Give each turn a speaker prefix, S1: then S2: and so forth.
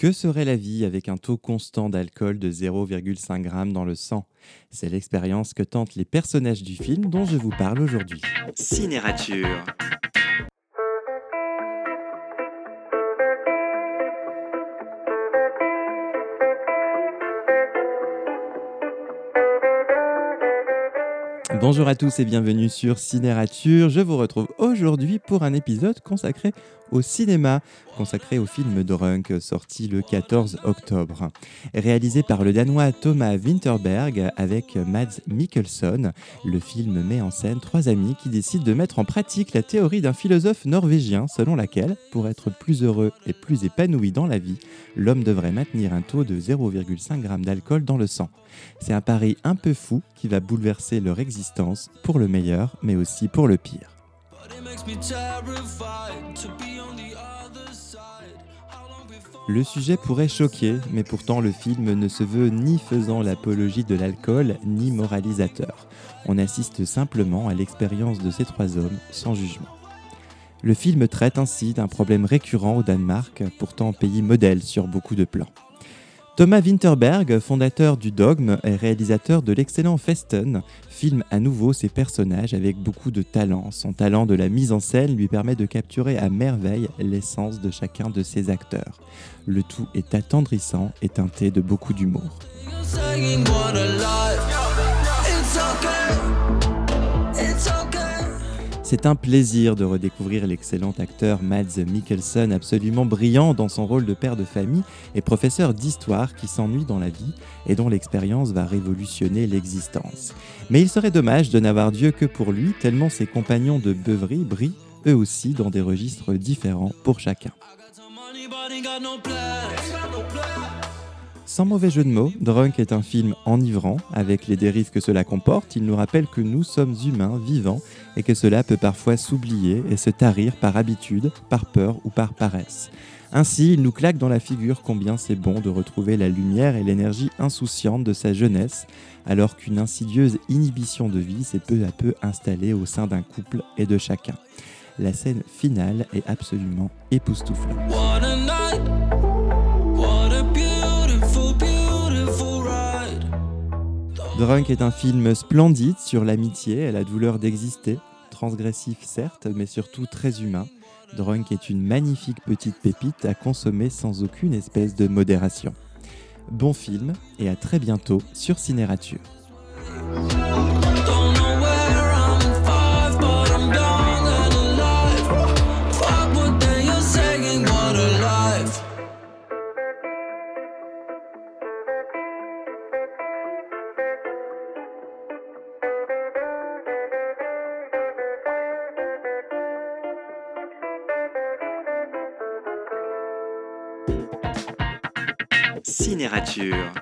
S1: Que serait la vie avec un taux constant d'alcool de 0,5 g dans le sang? C'est l'expérience que tentent les personnages du film dont je vous parle aujourd'hui.
S2: Cinérature.
S1: Bonjour à tous et bienvenue sur Cinérature. Je vous retrouve aujourd'hui pour un épisode consacré au cinéma, consacré au film Drunk sorti le 14 octobre. Réalisé par le Danois Thomas Winterberg avec Mads Mikkelsen, le film met en scène trois amis qui décident de mettre en pratique la théorie d'un philosophe norvégien selon laquelle, pour être plus heureux et plus épanoui dans la vie, l'homme devrait maintenir un taux de 0,5 g d'alcool dans le sang. C'est un pari un peu fou qui va bouleverser leur existence pour le meilleur mais aussi pour le pire. Le sujet pourrait choquer, mais pourtant le film ne se veut ni faisant l'apologie de l'alcool, ni moralisateur. On assiste simplement à l'expérience de ces trois hommes sans jugement. Le film traite ainsi d'un problème récurrent au Danemark, pourtant pays modèle sur beaucoup de plans. Thomas Winterberg, fondateur du Dogme et réalisateur de l'excellent Festen, filme à nouveau ses personnages avec beaucoup de talent. Son talent de la mise en scène lui permet de capturer à merveille l'essence de chacun de ses acteurs. Le tout est attendrissant et teinté de beaucoup d'humour. C'est un plaisir de redécouvrir l'excellent acteur Mads Mikkelsen, absolument brillant dans son rôle de père de famille et professeur d'histoire qui s'ennuie dans la vie et dont l'expérience va révolutionner l'existence. Mais il serait dommage de n'avoir Dieu que pour lui, tellement ses compagnons de beuverie brillent eux aussi dans des registres différents pour chacun. Sans mauvais jeu de mots, Drunk est un film enivrant, avec les dérives que cela comporte. Il nous rappelle que nous sommes humains, vivants, et que cela peut parfois s'oublier et se tarir par habitude, par peur ou par paresse. Ainsi, il nous claque dans la figure combien c'est bon de retrouver la lumière et l'énergie insouciante de sa jeunesse, alors qu'une insidieuse inhibition de vie s'est peu à peu installée au sein d'un couple et de chacun. La scène finale est absolument époustouflante. Drunk est un film splendide sur l'amitié et la douleur d'exister, transgressif certes, mais surtout très humain. Drunk est une magnifique petite pépite à consommer sans aucune espèce de modération. Bon film et à très bientôt sur Cinérature.
S2: Cinérature.